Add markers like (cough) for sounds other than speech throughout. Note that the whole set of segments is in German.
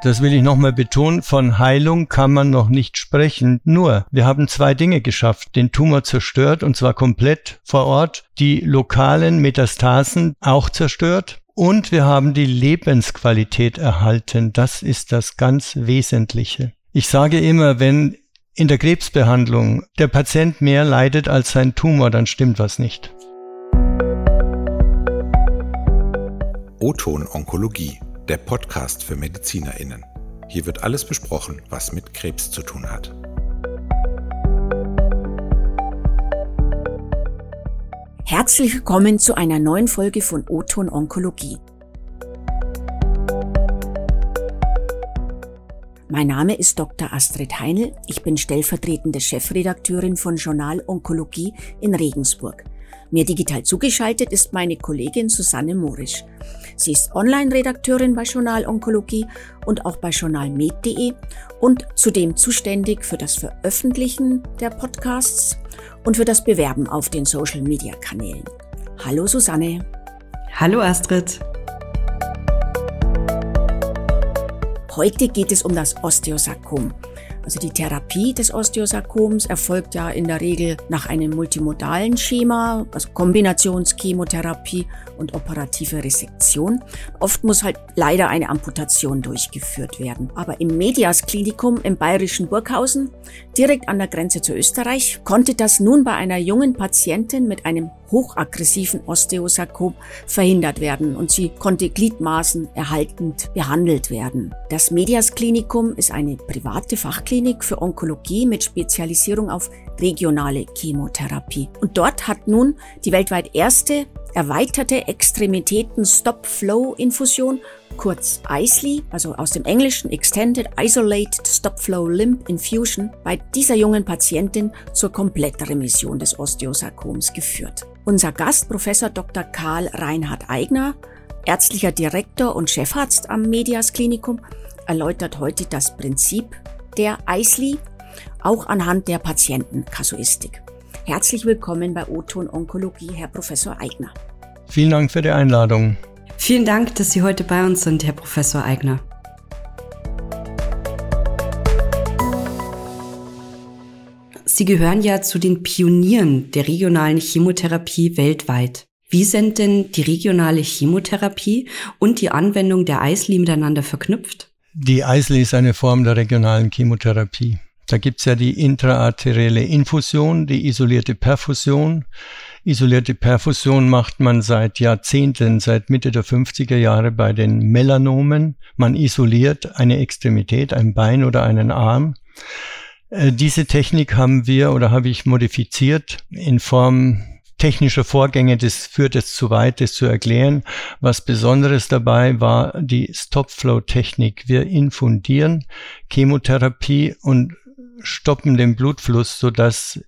Das will ich nochmal betonen, von Heilung kann man noch nicht sprechen. Nur, wir haben zwei Dinge geschafft. Den Tumor zerstört, und zwar komplett vor Ort, die lokalen Metastasen auch zerstört. Und wir haben die Lebensqualität erhalten. Das ist das ganz Wesentliche. Ich sage immer, wenn in der Krebsbehandlung der Patient mehr leidet als sein Tumor, dann stimmt was nicht. O-Ton Onkologie der Podcast für MedizinerInnen. Hier wird alles besprochen, was mit Krebs zu tun hat. Herzlich willkommen zu einer neuen Folge von O-Ton Onkologie. Mein Name ist Dr. Astrid Heinl. Ich bin stellvertretende Chefredakteurin von Journal Onkologie in Regensburg. Mir digital zugeschaltet ist meine Kollegin Susanne Morisch. Sie ist Online-Redakteurin bei Journal Onkologie und auch bei journalmed.de und zudem zuständig für das Veröffentlichen der Podcasts und für das Bewerben auf den Social-Media-Kanälen. Hallo Susanne. Hallo Astrid. Heute geht es um das Osteosarkom. Also die Therapie des Osteosarkoms erfolgt ja in der Regel nach einem multimodalen Schema, also Kombinationschemotherapie und operative Resektion. Oft muss halt leider eine Amputation durchgeführt werden. Aber im Medias Klinikum im bayerischen Burghausen, direkt an der Grenze zu Österreich, konnte das nun bei einer jungen Patientin mit einem hochaggressiven Osteosarkom verhindert werden und sie konnte Gliedmaßen erhaltend behandelt werden. Das Medias Klinikum ist eine private Fachklinik für Onkologie mit Spezialisierung auf regionale Chemotherapie. Und dort hat nun die weltweit erste erweiterte Extremitäten Stop-Flow-Infusion, kurz ISLI, also aus dem Englischen Extended Isolated Stop-Flow Limb Infusion, bei dieser jungen Patientin zur Komplettremission des Osteosarkoms geführt. Unser Gast, Professor Dr. Karl Reinhard Eigner, ärztlicher Direktor und Chefarzt am Medias Klinikum, erläutert heute das Prinzip der ISLI, auch anhand der Patientenkasuistik. Herzlich willkommen bei O-Ton Onkologie, Herr Professor Eigner. Vielen Dank für die Einladung. Vielen Dank, dass Sie heute bei uns sind, Herr Professor Eigner. Sie gehören ja zu den Pionieren der regionalen Chemotherapie weltweit. Wie sind denn die regionale Chemotherapie und die Anwendung der Eisli miteinander verknüpft? Die Eisli ist eine Form der regionalen Chemotherapie. Da gibt's ja die intraarterielle Infusion, die isolierte Perfusion. Isolierte Perfusion macht man seit Jahrzehnten, seit Mitte der 50er Jahre bei den Melanomen. Man isoliert eine Extremität, ein Bein oder einen Arm. Äh, diese Technik haben wir oder habe ich modifiziert in Form technischer Vorgänge, das führt jetzt zu weit, das zu erklären. Was Besonderes dabei war die Stop-Flow-Technik. Wir infundieren Chemotherapie und stoppen den Blutfluss, sodass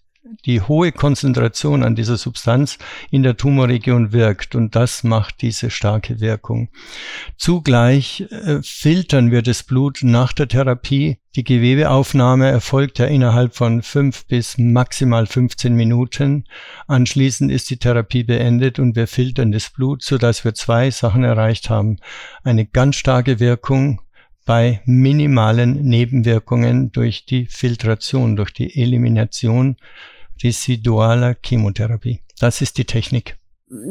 die hohe Konzentration an dieser Substanz in der Tumorregion wirkt und das macht diese starke Wirkung. Zugleich äh, filtern wir das Blut nach der Therapie. Die Gewebeaufnahme erfolgt ja innerhalb von fünf bis maximal 15 Minuten. Anschließend ist die Therapie beendet und wir filtern das Blut, sodass wir zwei Sachen erreicht haben. Eine ganz starke Wirkung bei minimalen Nebenwirkungen durch die Filtration, durch die Elimination residualer Chemotherapie. Das ist die Technik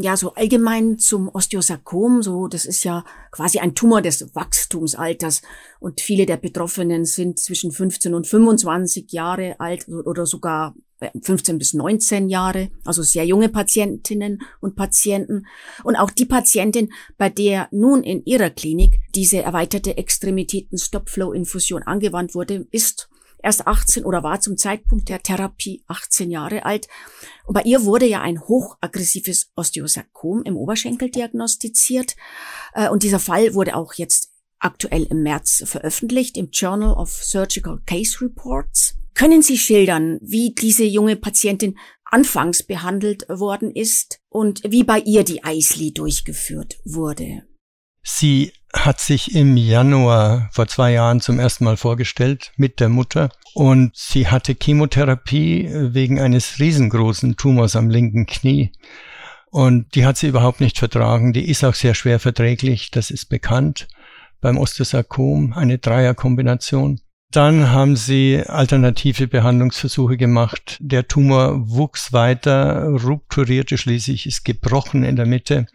ja, so allgemein zum Osteosarkom, so, das ist ja quasi ein Tumor des Wachstumsalters und viele der Betroffenen sind zwischen 15 und 25 Jahre alt oder sogar 15 bis 19 Jahre, also sehr junge Patientinnen und Patienten. Und auch die Patientin, bei der nun in ihrer Klinik diese erweiterte Extremitäten Stop-Flow-Infusion angewandt wurde, ist erst 18 oder war zum Zeitpunkt der Therapie 18 Jahre alt. Und bei ihr wurde ja ein hochaggressives Osteosarkom im Oberschenkel diagnostiziert. Äh, und dieser Fall wurde auch jetzt aktuell im März veröffentlicht im Journal of Surgical Case Reports. Können Sie schildern, wie diese junge Patientin anfangs behandelt worden ist und wie bei ihr die Eisli durchgeführt wurde? Sie hat sich im Januar vor zwei Jahren zum ersten Mal vorgestellt mit der Mutter und sie hatte Chemotherapie äh, wegen eines riesengroßen Tumors am linken Knie. Und die hat sie überhaupt nicht vertragen. Die ist auch sehr schwer verträglich, das ist bekannt. beim Osteosarkom, eine Dreierkombination. Dann haben sie alternative Behandlungsversuche gemacht. Der Tumor wuchs weiter, rupturierte schließlich, ist gebrochen in der Mitte.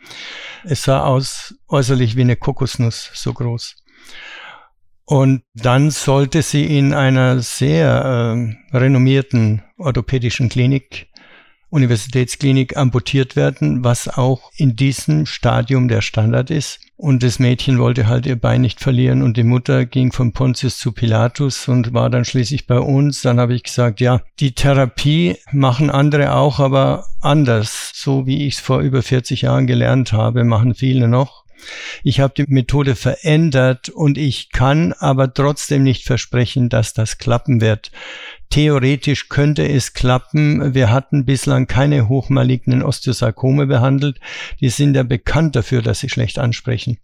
Es sah aus äußerlich wie eine Kokosnuss, so groß. Und dann sollte sie in einer sehr äh, renommierten orthopädischen Klinik Universitätsklinik amputiert werden, was auch in diesem Stadium der Standard ist. Und das Mädchen wollte halt ihr Bein nicht verlieren und die Mutter ging von Pontius zu Pilatus und war dann schließlich bei uns. Dann habe ich gesagt, ja, die Therapie machen andere auch, aber anders. So wie ich es vor über 40 Jahren gelernt habe, machen viele noch. Ich habe die Methode verändert und ich kann aber trotzdem nicht versprechen, dass das klappen wird. Theoretisch könnte es klappen. Wir hatten bislang keine hochmalignen Osteosarkome behandelt. Die sind ja bekannt dafür, dass sie schlecht ansprechen.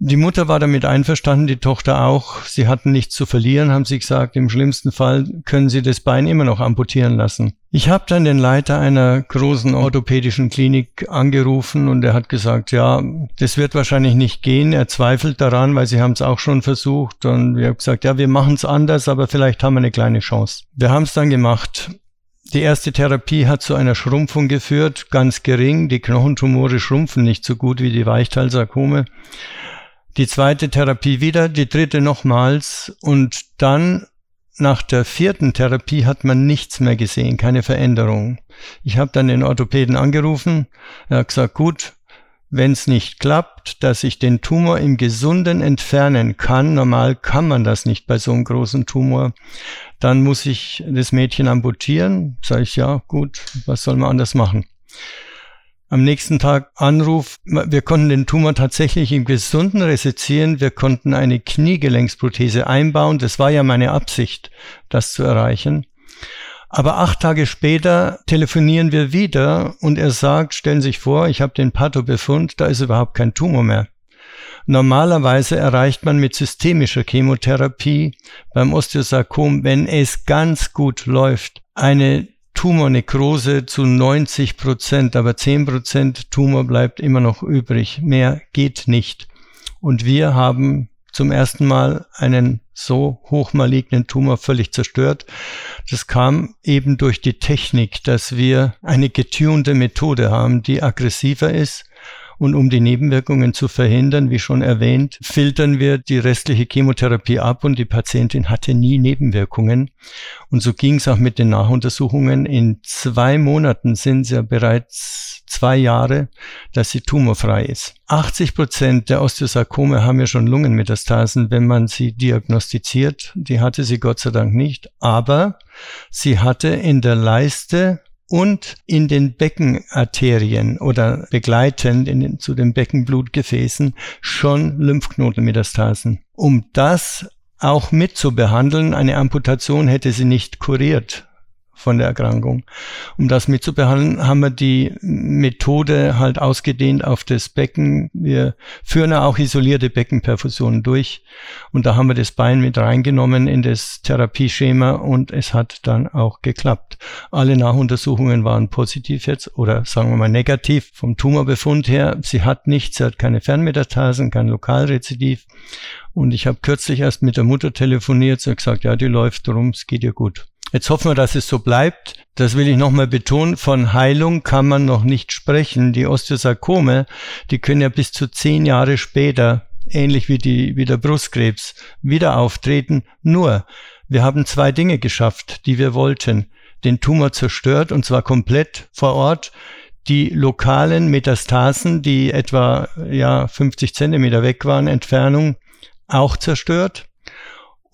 Die Mutter war damit einverstanden, die Tochter auch. Sie hatten nichts zu verlieren, haben sie gesagt. Im schlimmsten Fall können sie das Bein immer noch amputieren lassen. Ich habe dann den Leiter einer großen orthopädischen Klinik angerufen und er hat gesagt, ja, das wird wahrscheinlich nicht gehen. Er zweifelt daran, weil sie haben es auch schon versucht. Und wir haben gesagt, ja, wir machen es anders, aber vielleicht haben wir eine kleine Chance. Wir haben es dann gemacht. Die erste Therapie hat zu einer Schrumpfung geführt, ganz gering. Die Knochentumore schrumpfen nicht so gut wie die Weichteilsarkome die zweite Therapie wieder, die dritte nochmals und dann nach der vierten Therapie hat man nichts mehr gesehen, keine Veränderung. Ich habe dann den Orthopäden angerufen, er hat gesagt, gut, wenn es nicht klappt, dass ich den Tumor im Gesunden entfernen kann, normal kann man das nicht bei so einem großen Tumor, dann muss ich das Mädchen amputieren. Sag ich, ja, gut, was soll man anders machen? Am nächsten Tag Anruf, wir konnten den Tumor tatsächlich im Gesunden resizieren, wir konnten eine Kniegelenksprothese einbauen, das war ja meine Absicht, das zu erreichen. Aber acht Tage später telefonieren wir wieder und er sagt, stellen Sie sich vor, ich habe den Pathobefund, da ist überhaupt kein Tumor mehr. Normalerweise erreicht man mit systemischer Chemotherapie beim Osteosarkom, wenn es ganz gut läuft, eine Tumornekrose zu 90 Prozent, aber 10 Prozent Tumor bleibt immer noch übrig. Mehr geht nicht. Und wir haben zum ersten Mal einen so hochmalignen Tumor völlig zerstört. Das kam eben durch die Technik, dass wir eine getunte Methode haben, die aggressiver ist und um die Nebenwirkungen zu verhindern, wie schon erwähnt, filtern wir die restliche Chemotherapie ab und die Patientin hatte nie Nebenwirkungen. Und so ging es auch mit den Nachuntersuchungen. In zwei Monaten sind es ja bereits zwei Jahre, dass sie tumorfrei ist. 80 Prozent der Osteosarkome haben ja schon Lungenmetastasen, wenn man sie diagnostiziert. Die hatte sie Gott sei Dank nicht, aber sie hatte in der Leiste und in den Beckenarterien oder begleitend den, zu den Beckenblutgefäßen schon Lymphknotenmetastasen. Um das auch mitzubehandeln, eine Amputation hätte sie nicht kuriert von der Erkrankung. Um das mitzubehandeln, haben wir die Methode halt ausgedehnt auf das Becken. Wir führen auch isolierte Beckenperfusionen durch und da haben wir das Bein mit reingenommen in das Therapieschema und es hat dann auch geklappt. Alle Nachuntersuchungen waren positiv jetzt oder sagen wir mal negativ vom Tumorbefund her. Sie hat nichts, sie hat keine Fernmetastasen, kein Lokalrezidiv und ich habe kürzlich erst mit der Mutter telefoniert, sie hat gesagt, ja, die läuft drum, es geht ihr gut. Jetzt hoffen wir, dass es so bleibt. Das will ich nochmal betonen. Von Heilung kann man noch nicht sprechen. Die Osteosarkome, die können ja bis zu zehn Jahre später, ähnlich wie, die, wie der Brustkrebs, wieder auftreten. Nur, wir haben zwei Dinge geschafft, die wir wollten. Den Tumor zerstört, und zwar komplett vor Ort. Die lokalen Metastasen, die etwa ja, 50 Zentimeter weg waren, Entfernung, auch zerstört.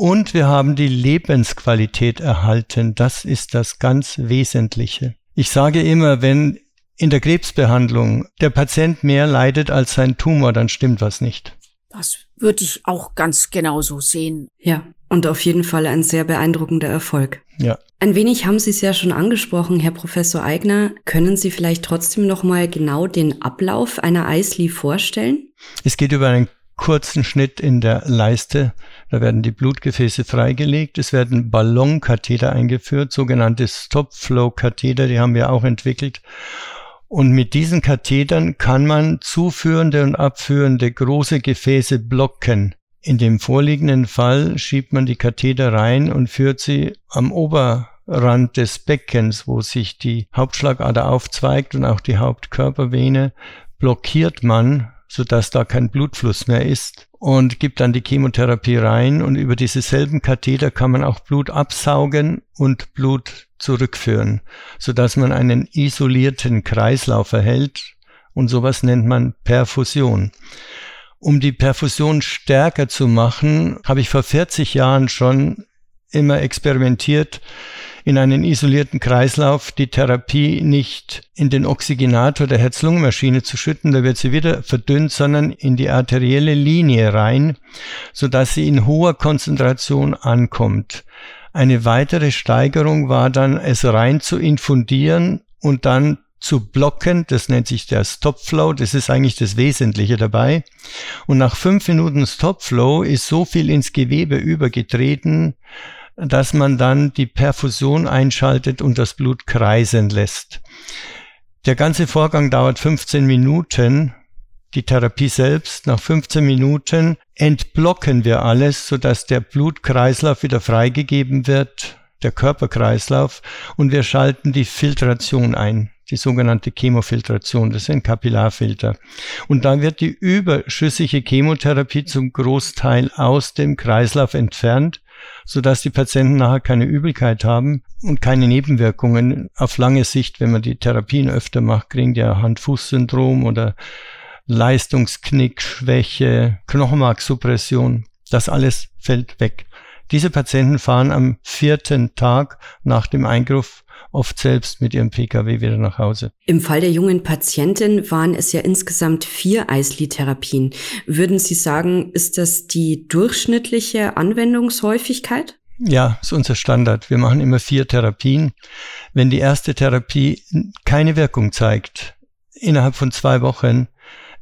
Und wir haben die Lebensqualität erhalten. Das ist das ganz Wesentliche. Ich sage immer, wenn in der Krebsbehandlung der Patient mehr leidet als sein Tumor, dann stimmt was nicht. Das würde ich auch ganz genauso sehen. Ja, und auf jeden Fall ein sehr beeindruckender Erfolg. Ja. Ein wenig haben Sie es ja schon angesprochen, Herr Professor Eigner. Können Sie vielleicht trotzdem noch mal genau den Ablauf einer Eisli vorstellen? Es geht über einen kurzen Schnitt in der Leiste. Da werden die Blutgefäße freigelegt. Es werden Ballonkatheter eingeführt, sogenannte Stop-Flow-Katheter, die haben wir auch entwickelt. Und mit diesen Kathetern kann man zuführende und abführende große Gefäße blocken. In dem vorliegenden Fall schiebt man die Katheter rein und führt sie am Oberrand des Beckens, wo sich die Hauptschlagader aufzweigt und auch die Hauptkörpervene, blockiert man, sodass da kein Blutfluss mehr ist und gibt dann die Chemotherapie rein und über diese selben Katheter kann man auch Blut absaugen und Blut zurückführen, sodass man einen isolierten Kreislauf erhält und sowas nennt man Perfusion. Um die Perfusion stärker zu machen, habe ich vor 40 Jahren schon immer experimentiert, in einen isolierten Kreislauf die Therapie nicht in den Oxygenator der Herz-Lungen-Maschine zu schütten, da wird sie wieder verdünnt, sondern in die arterielle Linie rein, sodass sie in hoher Konzentration ankommt. Eine weitere Steigerung war dann, es rein zu infundieren und dann zu blocken. Das nennt sich der Stop Flow. Das ist eigentlich das Wesentliche dabei. Und nach fünf Minuten Stop Flow ist so viel ins Gewebe übergetreten, dass man dann die Perfusion einschaltet und das Blut kreisen lässt. Der ganze Vorgang dauert 15 Minuten. Die Therapie selbst, nach 15 Minuten entblocken wir alles, sodass der Blutkreislauf wieder freigegeben wird, der Körperkreislauf, und wir schalten die Filtration ein die sogenannte Chemofiltration, das sind Kapillarfilter. Und dann wird die überschüssige Chemotherapie zum Großteil aus dem Kreislauf entfernt sodass die Patienten nachher keine Übelkeit haben und keine Nebenwirkungen auf lange Sicht, wenn man die Therapien öfter macht, kriegen die ja Hand-Fuß-Syndrom oder Leistungsknick, Schwäche, Knochenmarksuppression. Das alles fällt weg. Diese Patienten fahren am vierten Tag nach dem Eingriff oft selbst mit ihrem Pkw wieder nach Hause. Im Fall der jungen Patientin waren es ja insgesamt vier Eisli-Therapien. Würden Sie sagen, ist das die durchschnittliche Anwendungshäufigkeit? Ja, ist unser Standard. Wir machen immer vier Therapien. Wenn die erste Therapie keine Wirkung zeigt, innerhalb von zwei Wochen,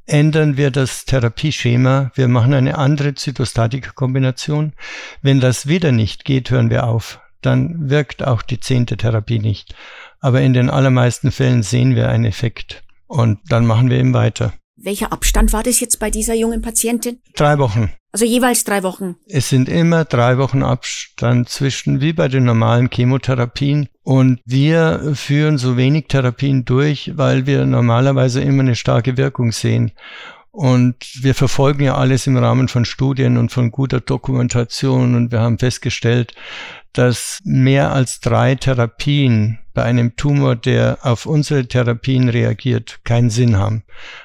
ändern wir das Therapieschema. Wir machen eine andere Zytostatika-Kombination. Wenn das wieder nicht geht, hören wir auf dann wirkt auch die zehnte Therapie nicht. Aber in den allermeisten Fällen sehen wir einen Effekt und dann machen wir eben weiter. Welcher Abstand war das jetzt bei dieser jungen Patientin? Drei Wochen. Also jeweils drei Wochen. Es sind immer drei Wochen Abstand zwischen, wie bei den normalen Chemotherapien. Und wir führen so wenig Therapien durch, weil wir normalerweise immer eine starke Wirkung sehen. Und wir verfolgen ja alles im Rahmen von Studien und von guter Dokumentation. Und wir haben festgestellt, dass mehr als drei Therapien bei einem Tumor, der auf unsere Therapien reagiert, keinen Sinn haben.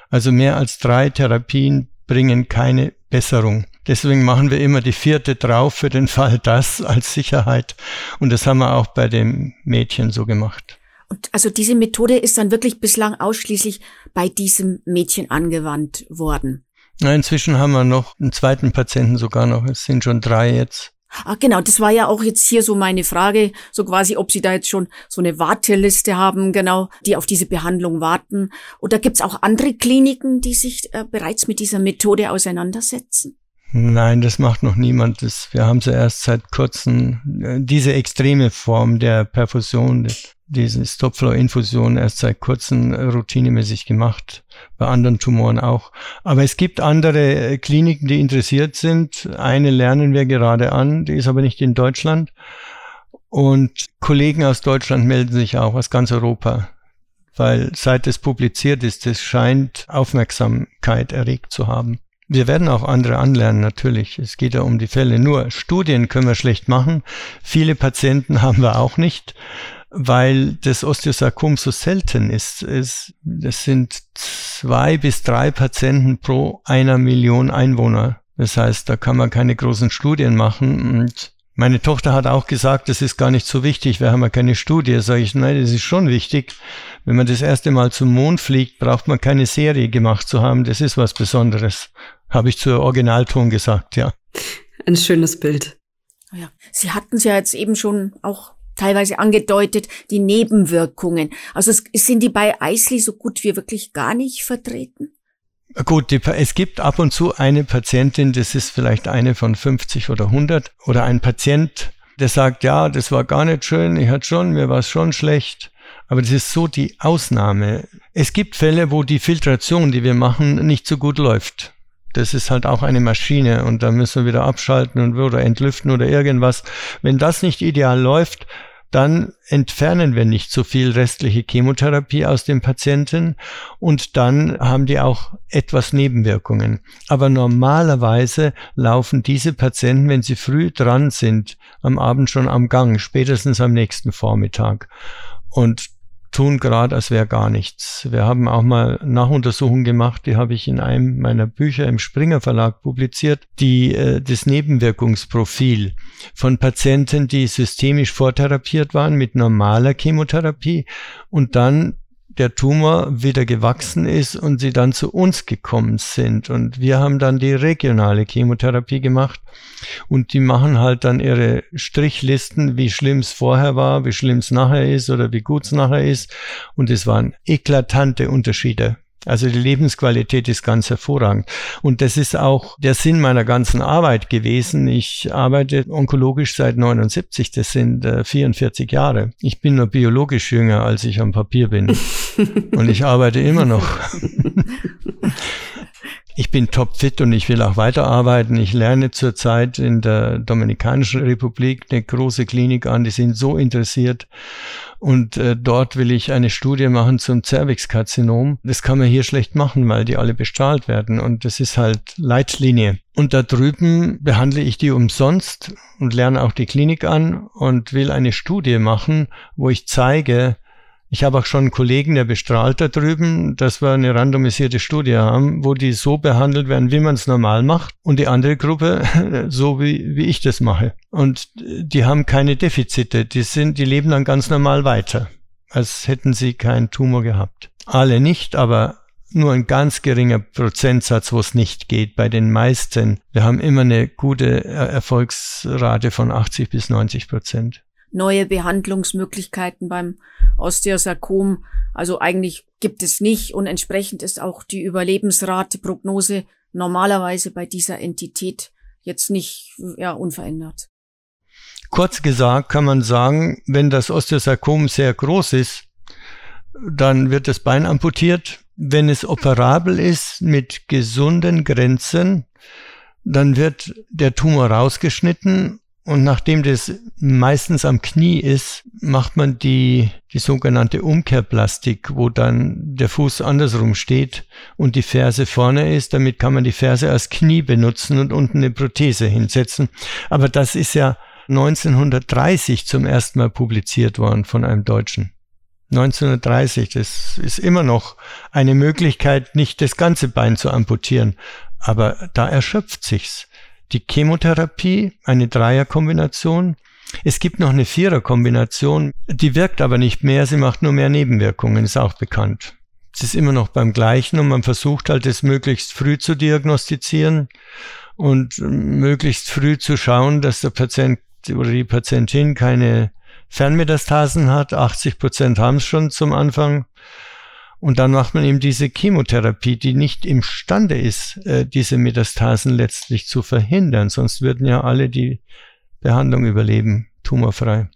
Also mehr als drei Therapien bringen keine Besserung. Deswegen machen wir immer die vierte drauf für den Fall das als Sicherheit. Und das haben wir auch bei dem Mädchen so gemacht. Und also diese Methode ist dann wirklich bislang ausschließlich bei diesem Mädchen angewandt worden. Na, inzwischen haben wir noch einen zweiten Patienten sogar noch. Es sind schon drei jetzt. Ah, genau, das war ja auch jetzt hier so meine Frage, so quasi, ob Sie da jetzt schon so eine Warteliste haben, genau, die auf diese Behandlung warten. Oder gibt es auch andere Kliniken, die sich äh, bereits mit dieser Methode auseinandersetzen? Nein, das macht noch niemand. Das, wir haben sie erst seit kurzem, äh, diese extreme Form der Perfusion, diese Stopflow-Infusion erst seit kurzem routinemäßig gemacht, bei anderen Tumoren auch. Aber es gibt andere äh, Kliniken, die interessiert sind. Eine lernen wir gerade an, die ist aber nicht in Deutschland. Und Kollegen aus Deutschland melden sich auch aus ganz Europa, weil seit es publiziert ist, es scheint Aufmerksamkeit erregt zu haben. Wir werden auch andere anlernen, natürlich. Es geht ja um die Fälle. Nur Studien können wir schlecht machen. Viele Patienten (laughs) haben wir auch nicht weil das Osteosarkom so selten ist. Es, das sind zwei bis drei Patienten pro einer Million Einwohner. Das heißt, da kann man keine großen Studien machen. Und meine Tochter hat auch gesagt, das ist gar nicht so wichtig, wir haben ja keine Studie. Sage ich, nein, das ist schon wichtig. Wenn man das erste Mal zum Mond fliegt, braucht man keine Serie gemacht zu haben. Das ist was Besonderes. Habe ich zur Originalton gesagt, ja. Ein schönes Bild. Ja, Sie hatten es ja jetzt eben schon auch teilweise angedeutet, die Nebenwirkungen. Also sind die bei Eisli so gut wie wirklich gar nicht vertreten? Gut, die, es gibt ab und zu eine Patientin, das ist vielleicht eine von 50 oder 100 oder ein Patient, der sagt, ja, das war gar nicht schön, ich hatte schon, mir war es schon schlecht, Aber das ist so die Ausnahme. Es gibt Fälle, wo die Filtration, die wir machen, nicht so gut läuft. Das ist halt auch eine Maschine und da müssen wir wieder abschalten und oder entlüften oder irgendwas. Wenn das nicht ideal läuft, dann entfernen wir nicht so viel restliche Chemotherapie aus dem Patienten und dann haben die auch etwas Nebenwirkungen. Aber normalerweise laufen diese Patienten, wenn sie früh dran sind, am Abend schon am Gang, spätestens am nächsten Vormittag. Und tun gerade, als wäre gar nichts. Wir haben auch mal Nachuntersuchungen gemacht, die habe ich in einem meiner Bücher im Springer Verlag publiziert, die äh, das Nebenwirkungsprofil von Patienten, die systemisch vortherapiert waren mit normaler Chemotherapie und dann der Tumor wieder gewachsen ist und sie dann zu uns gekommen sind. Und wir haben dann die regionale Chemotherapie gemacht und die machen halt dann ihre Strichlisten, wie schlimm es vorher war, wie schlimm es nachher ist oder wie gut es nachher ist. Und es waren eklatante Unterschiede. Also die Lebensqualität ist ganz hervorragend. Und das ist auch der Sinn meiner ganzen Arbeit gewesen. Ich arbeite onkologisch seit 79, das sind äh, 44 Jahre. Ich bin nur biologisch jünger, als ich am Papier bin. (laughs) Und ich arbeite immer noch. (laughs) Ich bin topfit und ich will auch weiterarbeiten. Ich lerne zurzeit in der Dominikanischen Republik eine große Klinik an. Die sind so interessiert. Und äh, dort will ich eine Studie machen zum Cervixkarzinom. Das kann man hier schlecht machen, weil die alle bestrahlt werden. Und das ist halt Leitlinie. Und da drüben behandle ich die umsonst und lerne auch die Klinik an und will eine Studie machen, wo ich zeige, ich habe auch schon einen Kollegen, der bestrahlt da drüben, dass wir eine randomisierte Studie haben, wo die so behandelt werden, wie man es normal macht und die andere Gruppe (laughs) so wie, wie ich das mache. Und die haben keine Defizite, die sind, die leben dann ganz normal weiter, als hätten sie keinen Tumor gehabt. Alle nicht, aber nur ein ganz geringer Prozentsatz, wo es nicht geht. Bei den meisten, wir haben immer eine gute Erfolgsrate von 80 bis 90 Prozent neue Behandlungsmöglichkeiten beim Osteosarkom. Also eigentlich gibt es nicht und entsprechend ist auch die Überlebensrate, Prognose normalerweise bei dieser Entität jetzt nicht ja, unverändert. Kurz gesagt kann man sagen, wenn das Osteosarkom sehr groß ist, dann wird das Bein amputiert. Wenn es operabel ist mit gesunden Grenzen, dann wird der Tumor rausgeschnitten und nachdem das meistens am Knie ist, macht man die, die sogenannte Umkehrplastik, wo dann der Fuß andersrum steht und die Ferse vorne ist. Damit kann man die Ferse als Knie benutzen und unten eine Prothese hinsetzen. Aber das ist ja 1930 zum ersten Mal publiziert worden von einem Deutschen. 1930, das ist immer noch eine Möglichkeit, nicht das ganze Bein zu amputieren. Aber da erschöpft sich's die Chemotherapie, eine Dreierkombination. Es gibt noch eine Viererkombination, die wirkt aber nicht mehr, sie macht nur mehr Nebenwirkungen, ist auch bekannt. Es ist immer noch beim gleichen und man versucht halt es möglichst früh zu diagnostizieren und möglichst früh zu schauen, dass der Patient oder die Patientin keine Fernmetastasen hat. 80 Prozent haben es schon zum Anfang. Und dann macht man eben diese Chemotherapie, die nicht imstande ist, äh, diese Metastasen letztlich zu verhindern. Sonst würden ja alle die Behandlung überleben, tumorfrei.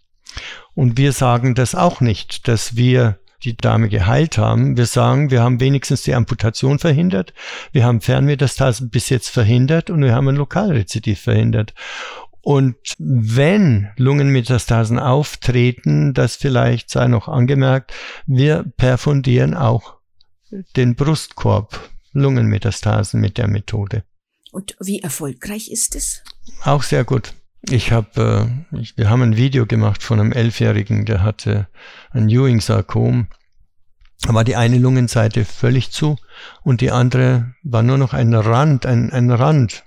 Und wir sagen das auch nicht, dass wir die Dame geheilt haben. Wir sagen, wir haben wenigstens die Amputation verhindert, wir haben Fernmetastasen bis jetzt verhindert und wir haben ein Lokalrezidiv verhindert. Und wenn Lungenmetastasen auftreten, das vielleicht sei noch angemerkt, wir perfundieren auch den Brustkorb, Lungenmetastasen mit der Methode. Und wie erfolgreich ist es? Auch sehr gut. Ich habe, äh, wir haben ein Video gemacht von einem Elfjährigen, der hatte ein Ewing-Sarkom. Da war die eine Lungenseite völlig zu und die andere war nur noch ein Rand, ein, ein Rand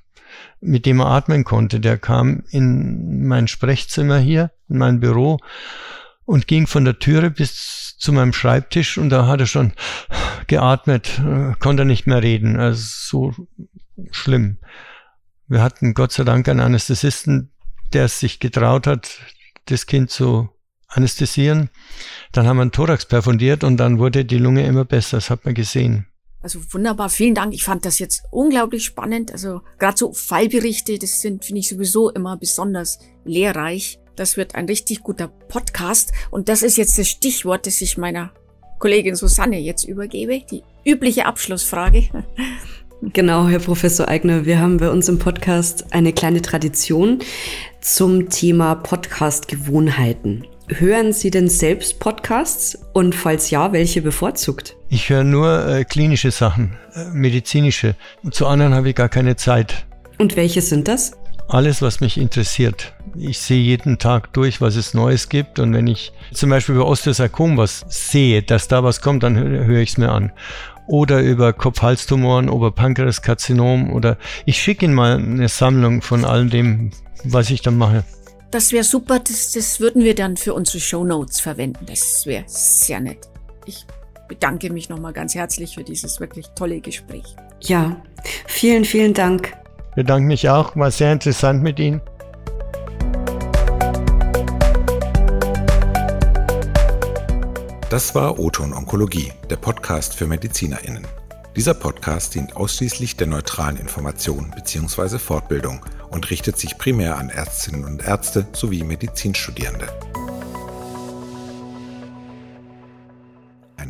mit dem er atmen konnte. Der kam in mein Sprechzimmer hier, in mein Büro und ging von der Türe bis zu meinem Schreibtisch und da hat er schon geatmet, äh, konnte nicht mehr reden. Also so schlimm. Wir hatten Gott sei Dank einen Anästhesisten, der es sich getraut hat, das Kind zu anästhesieren. Dann haben wir einen Thorax perfundiert und dann wurde die Lunge immer besser. Das hat man gesehen. Also wunderbar, vielen Dank. Ich fand das jetzt unglaublich spannend. Also gerade so Fallberichte, das sind, finde ich sowieso immer besonders lehrreich. Das wird ein richtig guter Podcast. Und das ist jetzt das Stichwort, das ich meiner Kollegin Susanne jetzt übergebe. Die übliche Abschlussfrage. (laughs) Genau, Herr Professor Eigner, wir haben bei uns im Podcast eine kleine Tradition zum Thema Podcast-Gewohnheiten. Hören Sie denn selbst Podcasts und falls ja, welche bevorzugt? Ich höre nur äh, klinische Sachen, äh, medizinische. Und zu anderen habe ich gar keine Zeit. Und welche sind das? Alles, was mich interessiert. Ich sehe jeden Tag durch, was es Neues gibt. Und wenn ich zum Beispiel über Osteosarkom was sehe, dass da was kommt, dann höre ich es mir an. Oder über Kopf-Hals-Tumoren, über Pankreaskarzinom oder ich schicke Ihnen mal eine Sammlung von all dem, was ich dann mache. Das wäre super, das, das würden wir dann für unsere Show Notes verwenden. Das wäre sehr nett. Ich bedanke mich nochmal ganz herzlich für dieses wirklich tolle Gespräch. Ja, vielen, vielen Dank. Ich bedanke mich auch, war sehr interessant mit Ihnen. Das war Oton Onkologie, der Podcast für MedizinerInnen. Dieser Podcast dient ausschließlich der neutralen Information bzw. Fortbildung und richtet sich primär an Ärztinnen und Ärzte sowie Medizinstudierende.